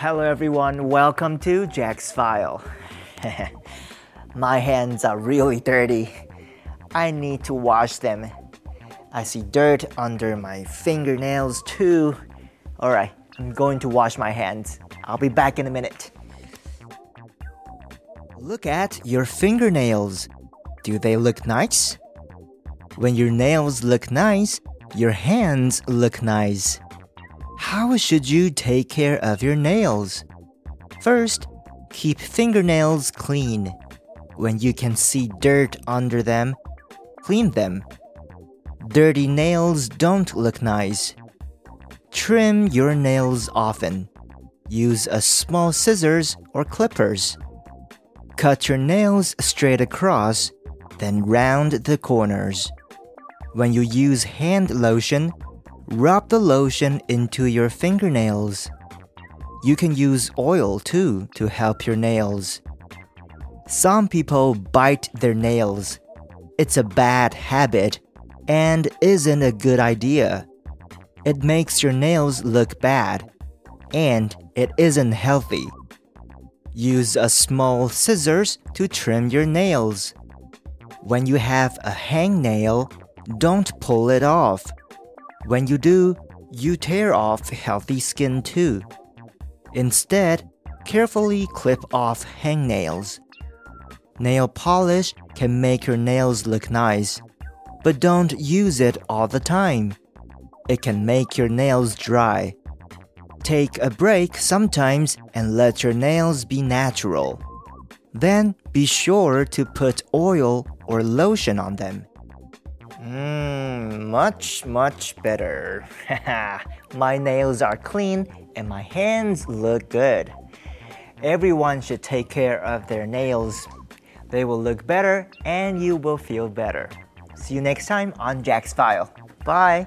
Hello everyone, welcome to Jack's File. My hands are really dirty. I need to wash them. I see dirt under my fingernails too. Alright, I'm going to wash my hands. I'll be back in a minute. Look at your fingernails. Do they look nice? When your nails look nice, your hands look nice. How should you take care of your nails? First, keep fingernails clean. When you can see dirt under them, clean them. Dirty nails don't look nice. Trim your nails often. Use a small scissors or clippers. Cut your nails straight across, then round the corners. When you use hand lotion, rub the lotion into your fingernails. You can use oil too to help your nails. Some people bite their nails. It's a bad habit and isn't a good idea. It makes your nails look bad and it isn't healthy. Use a small scissors to trim your nails. When you have a hangnail, don't pull it off. When you do, you tear off healthy skin too. Instead, carefully clip off hangnails. Nail polish can make your nails look nice, but don't use it all the time. It can make your nails dry. Take a break sometimes and let your nails be natural. Then be sure to put oil or lotion on them. Mmm, much, much better. my nails are clean and my hands look good. Everyone should take care of their nails. They will look better and you will feel better. See you next time on Jack's File. Bye.